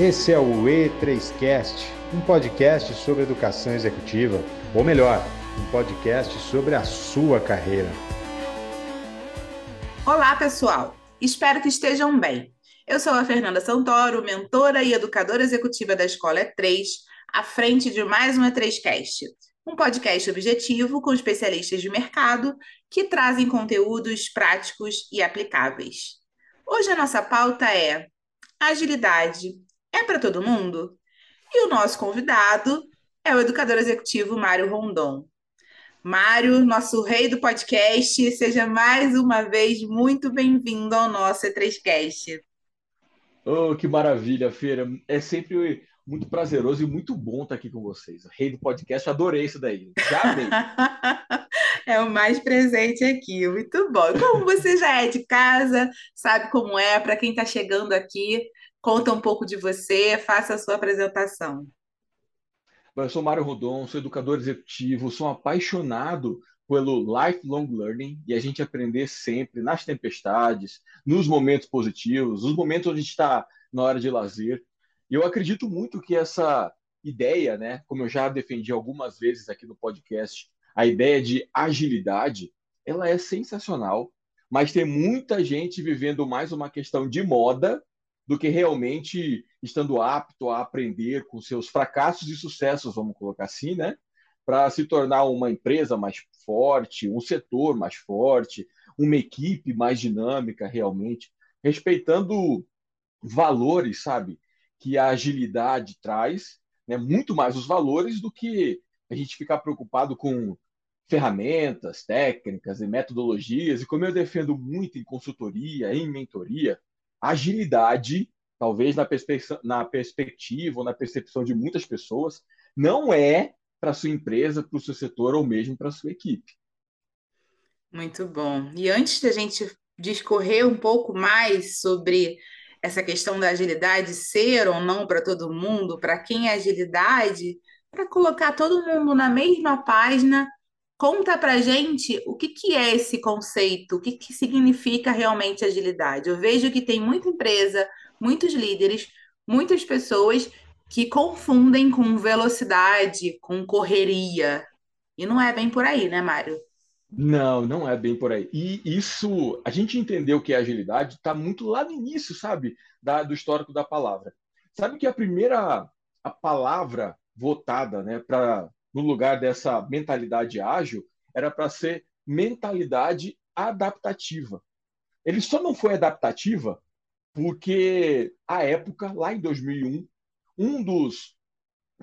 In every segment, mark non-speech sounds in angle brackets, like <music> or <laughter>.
Esse é o E3Cast, um podcast sobre educação executiva, ou melhor, um podcast sobre a sua carreira. Olá, pessoal! Espero que estejam bem. Eu sou a Fernanda Santoro, mentora e educadora executiva da Escola E3, à frente de mais um E3Cast, um podcast objetivo com especialistas de mercado que trazem conteúdos práticos e aplicáveis. Hoje a nossa pauta é agilidade. É para todo mundo? E o nosso convidado é o educador executivo Mário Rondon. Mário, nosso rei do podcast, seja mais uma vez muito bem-vindo ao nosso E3Cast. Oh, que maravilha, Feira. É sempre muito prazeroso e muito bom estar aqui com vocês. Rei do podcast, adorei isso daí. Já amei. <laughs> é o mais presente aqui, muito bom. Como você já é de casa, sabe como é, para quem está chegando aqui, conta um pouco de você, faça a sua apresentação. Eu sou Mário Rodon, sou educador executivo, sou apaixonado pelo lifelong learning e a gente aprender sempre nas tempestades, nos momentos positivos, nos momentos onde a gente está na hora de lazer. E eu acredito muito que essa ideia, né, como eu já defendi algumas vezes aqui no podcast, a ideia de agilidade, ela é sensacional, mas tem muita gente vivendo mais uma questão de moda do que realmente estando apto a aprender com seus fracassos e sucessos, vamos colocar assim, né? Para se tornar uma empresa mais forte, um setor mais forte, uma equipe mais dinâmica realmente, respeitando valores, sabe? que a agilidade traz, né, muito mais os valores do que a gente ficar preocupado com ferramentas, técnicas e metodologias. E como eu defendo muito em consultoria, em mentoria, agilidade, talvez na, perspe na perspectiva ou na percepção de muitas pessoas, não é para sua empresa, para o seu setor ou mesmo para sua equipe. Muito bom. E antes da gente discorrer um pouco mais sobre essa questão da agilidade ser ou não para todo mundo, para quem é agilidade, para colocar todo mundo na mesma página. Conta para gente o que, que é esse conceito, o que, que significa realmente agilidade. Eu vejo que tem muita empresa, muitos líderes, muitas pessoas que confundem com velocidade, com correria. E não é bem por aí, né, Mário? Não, não é bem por aí. E isso, a gente entendeu que é agilidade está muito lá no início, sabe, da, do histórico da palavra. Sabe que a primeira a palavra votada, né, para no lugar dessa mentalidade ágil era para ser mentalidade adaptativa. Ele só não foi adaptativa porque a época, lá em 2001, um dos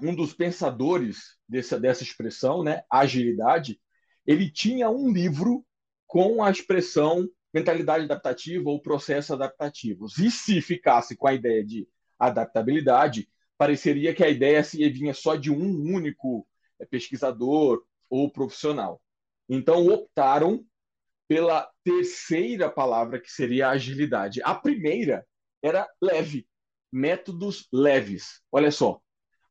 um dos pensadores dessa, dessa expressão, né, agilidade, ele tinha um livro com a expressão mentalidade adaptativa ou processo adaptativos. E se ficasse com a ideia de adaptabilidade, pareceria que a ideia se vinha só de um único pesquisador ou profissional. Então optaram pela terceira palavra que seria agilidade. A primeira era leve, métodos leves. Olha só.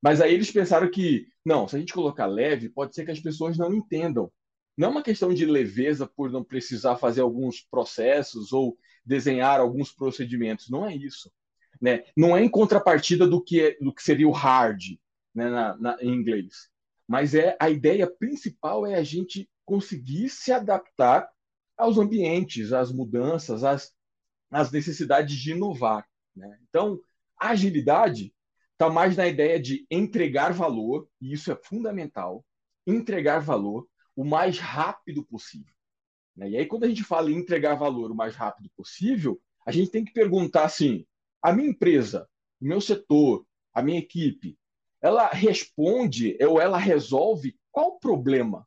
Mas aí eles pensaram que não, se a gente colocar leve, pode ser que as pessoas não entendam não é uma questão de leveza por não precisar fazer alguns processos ou desenhar alguns procedimentos, não é isso. Né? Não é em contrapartida do que, é, do que seria o hard né, na, na, em inglês, mas é a ideia principal é a gente conseguir se adaptar aos ambientes, às mudanças, às, às necessidades de inovar. Né? Então, a agilidade está mais na ideia de entregar valor, e isso é fundamental, entregar valor, o mais rápido possível. Né? E aí, quando a gente fala em entregar valor o mais rápido possível, a gente tem que perguntar assim: a minha empresa, o meu setor, a minha equipe, ela responde ou ela resolve qual o problema?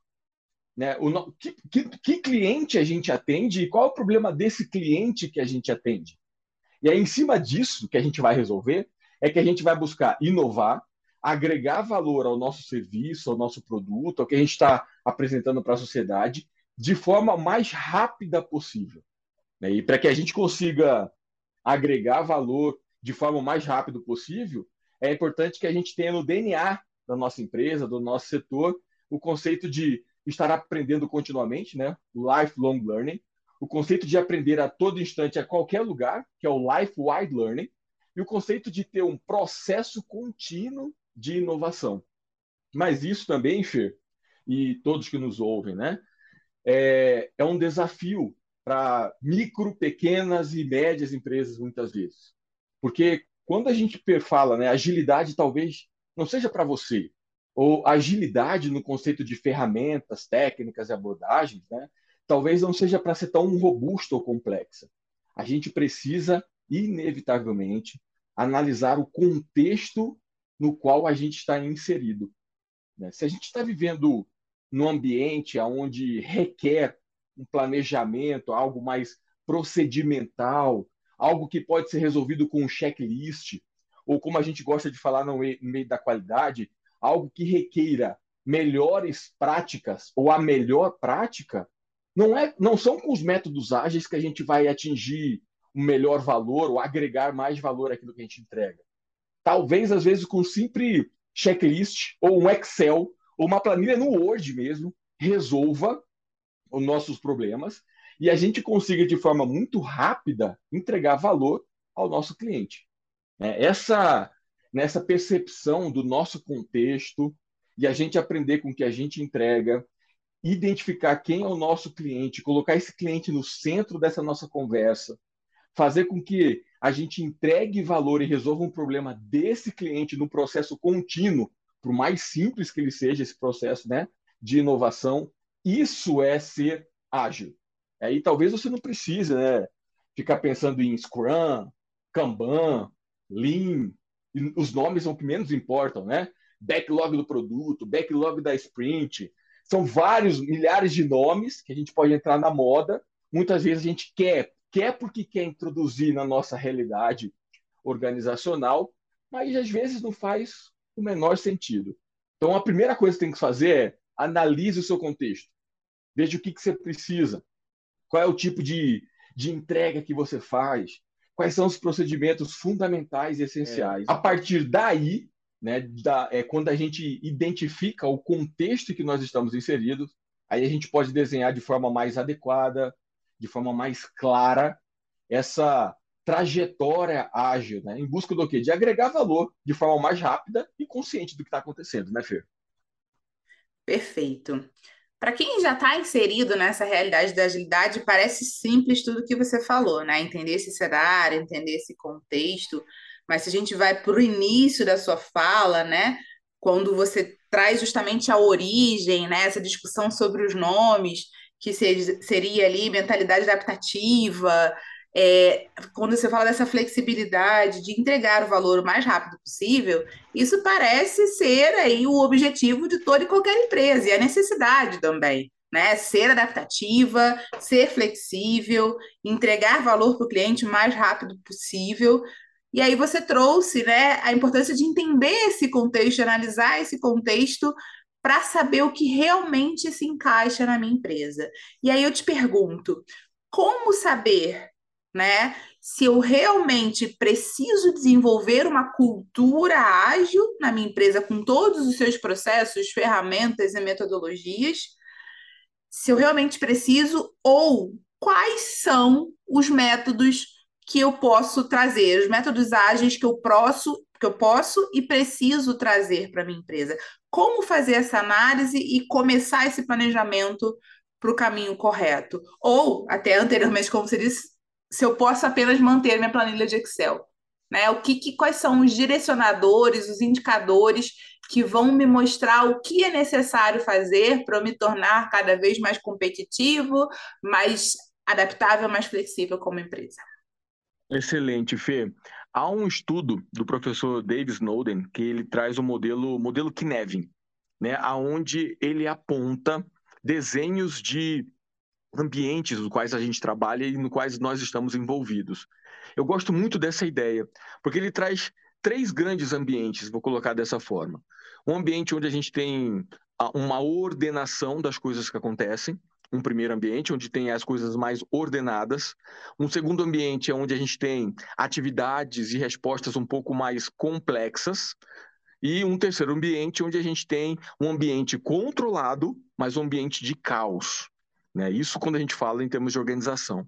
Né? O, que, que, que cliente a gente atende e qual é o problema desse cliente que a gente atende? E aí, em cima disso que a gente vai resolver, é que a gente vai buscar inovar, agregar valor ao nosso serviço, ao nosso produto, ao que a gente está apresentando para a sociedade, de forma mais rápida possível. Né? E para que a gente consiga agregar valor de forma mais rápida possível, é importante que a gente tenha no DNA da nossa empresa, do nosso setor, o conceito de estar aprendendo continuamente, né? lifelong learning, o conceito de aprender a todo instante, a qualquer lugar, que é o life wide learning, e o conceito de ter um processo contínuo de inovação. Mas isso também, Fer, e todos que nos ouvem, né, é, é um desafio para micro, pequenas e médias empresas, muitas vezes. Porque quando a gente fala, né, agilidade talvez não seja para você, ou agilidade no conceito de ferramentas, técnicas e abordagens, né, talvez não seja para ser tão robusta ou complexa. A gente precisa, inevitavelmente, analisar o contexto no qual a gente está inserido. Né? Se a gente está vivendo num ambiente onde requer um planejamento, algo mais procedimental, algo que pode ser resolvido com um checklist, ou como a gente gosta de falar no meio da qualidade, algo que requeira melhores práticas ou a melhor prática, não, é, não são com os métodos ágeis que a gente vai atingir um melhor valor ou agregar mais valor àquilo que a gente entrega. Talvez, às vezes, com um simples checklist ou um Excel ou uma planilha no Word mesmo, resolva os nossos problemas e a gente consiga, de forma muito rápida, entregar valor ao nosso cliente. É, essa, nessa percepção do nosso contexto e a gente aprender com o que a gente entrega, identificar quem é o nosso cliente, colocar esse cliente no centro dessa nossa conversa, fazer com que a gente entregue valor e resolva um problema desse cliente no processo contínuo, por mais simples que ele seja esse processo né, de inovação, isso é ser ágil. Aí talvez você não precise né, ficar pensando em Scrum, Kanban, Lean, os nomes são o que menos importam, né? Backlog do produto, backlog da sprint, são vários, milhares de nomes que a gente pode entrar na moda. Muitas vezes a gente quer, quer porque quer introduzir na nossa realidade organizacional, mas às vezes não faz o menor sentido. Então, a primeira coisa que tem que fazer é analise o seu contexto. Veja o que, que você precisa. Qual é o tipo de, de entrega que você faz. Quais são os procedimentos fundamentais e essenciais. É. A partir daí, né, da, é, quando a gente identifica o contexto em que nós estamos inseridos, aí a gente pode desenhar de forma mais adequada, de forma mais clara, essa trajetória ágil, né, em busca do quê? De agregar valor de forma mais rápida e consciente do que está acontecendo, né, Fer? Perfeito. Para quem já está inserido nessa realidade da agilidade, parece simples tudo que você falou, né? Entender esse cenário, entender esse contexto, mas se a gente vai para o início da sua fala, né, quando você traz justamente a origem, né, essa discussão sobre os nomes, que seria ali mentalidade adaptativa, é, quando você fala dessa flexibilidade de entregar o valor o mais rápido possível, isso parece ser aí o objetivo de toda e qualquer empresa, e a necessidade também. Né? Ser adaptativa, ser flexível, entregar valor para o cliente o mais rápido possível, e aí você trouxe né, a importância de entender esse contexto, analisar esse contexto para saber o que realmente se encaixa na minha empresa. E aí eu te pergunto, como saber, né, se eu realmente preciso desenvolver uma cultura ágil na minha empresa com todos os seus processos, ferramentas e metodologias, se eu realmente preciso ou quais são os métodos que eu posso trazer, os métodos ágeis que eu posso, que eu posso e preciso trazer para minha empresa. Como fazer essa análise e começar esse planejamento para o caminho correto? Ou, até anteriormente, como você disse, se eu posso apenas manter minha planilha de Excel. Né? O que, que, quais são os direcionadores, os indicadores que vão me mostrar o que é necessário fazer para me tornar cada vez mais competitivo, mais adaptável, mais flexível como empresa? Excelente, Fê. Há um estudo do professor Dave Snowden que ele traz o modelo modelo Kinevin, né, aonde ele aponta desenhos de ambientes nos quais a gente trabalha e no quais nós estamos envolvidos. Eu gosto muito dessa ideia, porque ele traz três grandes ambientes, vou colocar dessa forma. Um ambiente onde a gente tem uma ordenação das coisas que acontecem, um primeiro ambiente onde tem as coisas mais ordenadas, um segundo ambiente é onde a gente tem atividades e respostas um pouco mais complexas, e um terceiro ambiente onde a gente tem um ambiente controlado, mas um ambiente de caos. Né? Isso quando a gente fala em termos de organização.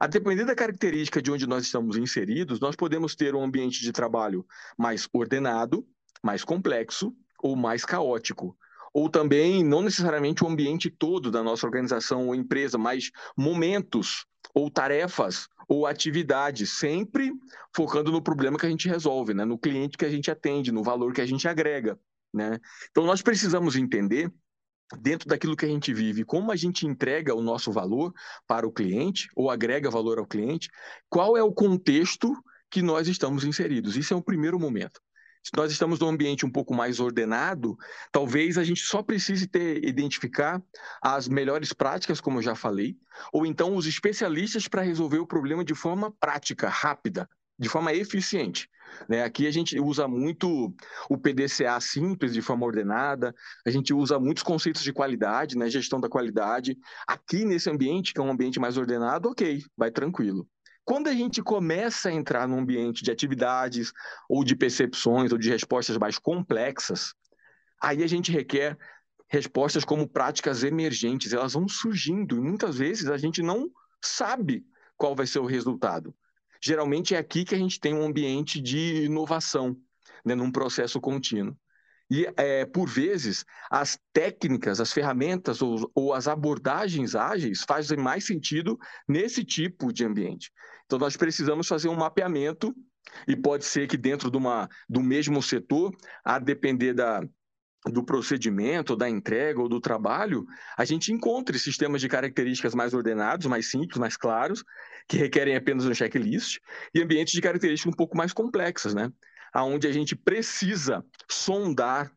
A depender da característica de onde nós estamos inseridos, nós podemos ter um ambiente de trabalho mais ordenado, mais complexo ou mais caótico. Ou também, não necessariamente o ambiente todo da nossa organização ou empresa, mas momentos ou tarefas ou atividades, sempre focando no problema que a gente resolve, né? no cliente que a gente atende, no valor que a gente agrega. Né? Então, nós precisamos entender dentro daquilo que a gente vive, como a gente entrega o nosso valor para o cliente ou agrega valor ao cliente, qual é o contexto que nós estamos inseridos. Isso é o primeiro momento. Se nós estamos num ambiente um pouco mais ordenado, talvez a gente só precise ter identificar as melhores práticas, como eu já falei, ou então os especialistas para resolver o problema de forma prática, rápida, de forma eficiente. Né? Aqui a gente usa muito o PDCA simples, de forma ordenada, a gente usa muitos conceitos de qualidade, né? gestão da qualidade. Aqui nesse ambiente, que é um ambiente mais ordenado, ok, vai tranquilo. Quando a gente começa a entrar num ambiente de atividades, ou de percepções, ou de respostas mais complexas, aí a gente requer respostas como práticas emergentes, elas vão surgindo e muitas vezes a gente não sabe qual vai ser o resultado. Geralmente é aqui que a gente tem um ambiente de inovação, né, num processo contínuo. E, é, por vezes, as técnicas, as ferramentas ou, ou, as abordagens ágeis fazem mais sentido nesse tipo de ambiente. Então, nós precisamos fazer um mapeamento, e pode ser que dentro de uma, do mesmo setor, a depender da, do procedimento, da entrega ou do trabalho, a gente encontre sistemas de características mais ordenados, mais simples, mais claros, que requerem apenas um checklist, e ambientes de características um pouco mais complexas, né? Onde a gente precisa sondar,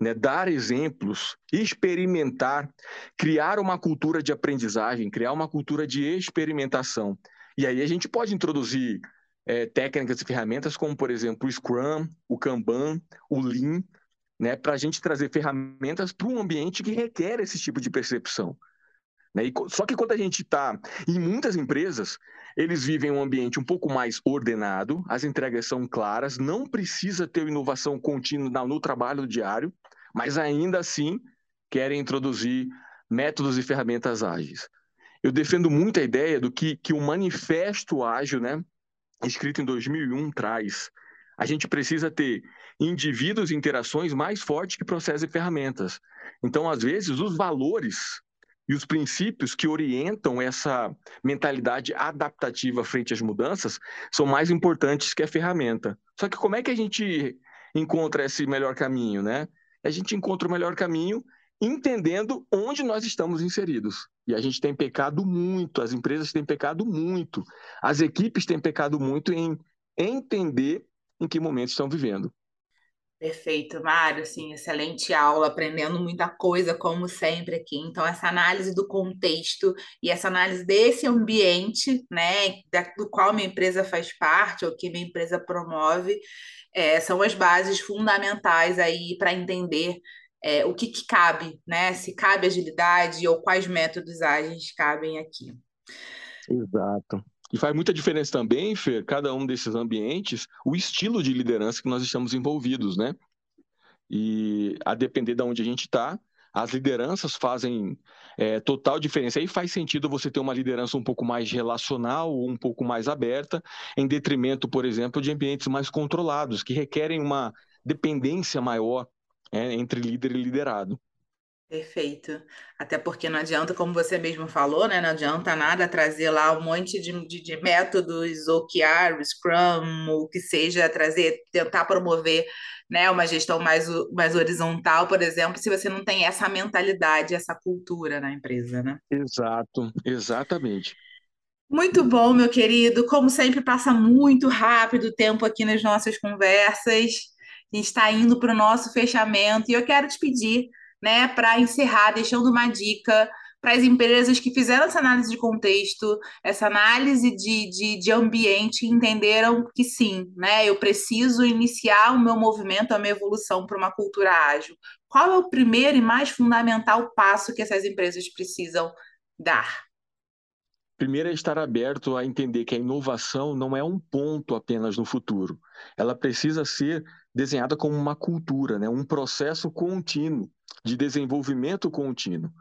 né, dar exemplos, experimentar, criar uma cultura de aprendizagem, criar uma cultura de experimentação. E aí a gente pode introduzir é, técnicas e ferramentas como, por exemplo, o Scrum, o Kanban, o Lean, né, para a gente trazer ferramentas para um ambiente que requer esse tipo de percepção. Né? E, só que quando a gente está em muitas empresas, eles vivem um ambiente um pouco mais ordenado, as entregas são claras, não precisa ter inovação contínua no trabalho diário, mas ainda assim querem introduzir métodos e ferramentas ágeis. Eu defendo muito a ideia do que, que o manifesto ágil, né, escrito em 2001, traz. A gente precisa ter indivíduos e interações mais fortes que processos e ferramentas. Então, às vezes, os valores e os princípios que orientam essa mentalidade adaptativa frente às mudanças são mais importantes que a ferramenta. Só que como é que a gente encontra esse melhor caminho, né? A gente encontra o melhor caminho entendendo onde nós estamos inseridos. E a gente tem pecado muito, as empresas têm pecado muito, as equipes têm pecado muito em entender em que momento estão vivendo. Perfeito, Mário, assim, excelente aula, aprendendo muita coisa, como sempre aqui. Então, essa análise do contexto e essa análise desse ambiente, né, do qual minha empresa faz parte, ou que minha empresa promove, é, são as bases fundamentais aí para entender é, o que, que cabe, né? Se cabe agilidade ou quais métodos ágeis cabem aqui. Exato. E faz muita diferença também, Fer, cada um desses ambientes, o estilo de liderança que nós estamos envolvidos, né? E a depender de onde a gente está, as lideranças fazem é, total diferença. Aí faz sentido você ter uma liderança um pouco mais relacional um pouco mais aberta, em detrimento, por exemplo, de ambientes mais controlados, que requerem uma dependência maior é, entre líder e liderado. Perfeito. Até porque não adianta, como você mesmo falou, né? Não adianta nada trazer lá um monte de, de, de métodos, OKR, Scrum, o que seja, trazer, tentar promover né, uma gestão mais, mais horizontal, por exemplo, se você não tem essa mentalidade, essa cultura na empresa, né? Exato, exatamente. Muito bom, meu querido. Como sempre, passa muito rápido o tempo aqui nas nossas conversas. A gente está indo para o nosso fechamento e eu quero te pedir né, para encerrar, deixando uma dica para as empresas que fizeram essa análise de contexto, essa análise de, de, de ambiente, entenderam que sim, né, eu preciso iniciar o meu movimento, a minha evolução para uma cultura ágil. Qual é o primeiro e mais fundamental passo que essas empresas precisam dar? Primeiro é estar aberto a entender que a inovação não é um ponto apenas no futuro. Ela precisa ser desenhada como uma cultura, né? um processo contínuo de desenvolvimento contínuo.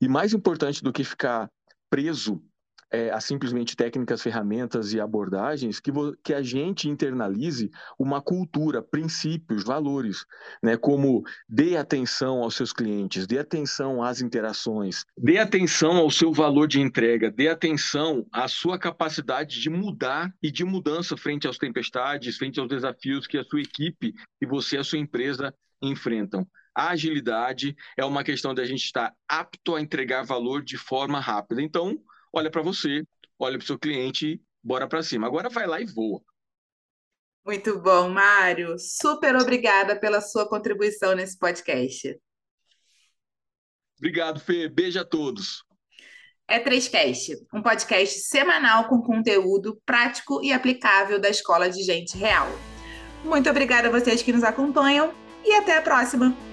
E mais importante do que ficar preso é, a simplesmente técnicas, ferramentas e abordagens, que, que a gente internalize uma cultura, princípios, valores, né? Como dê atenção aos seus clientes, dê atenção às interações, dê atenção ao seu valor de entrega, dê atenção à sua capacidade de mudar e de mudança frente às tempestades, frente aos desafios que a sua equipe e você, a sua empresa enfrentam. A agilidade é uma questão da gente estar apto a entregar valor de forma rápida. Então, olha para você, olha para o seu cliente, bora para cima. Agora vai lá e voa. Muito bom, Mário. Super obrigada pela sua contribuição nesse podcast. Obrigado, Fê. Beijo a todos. É 3Cast, um podcast semanal com conteúdo prático e aplicável da Escola de Gente Real. Muito obrigada a vocês que nos acompanham e até a próxima!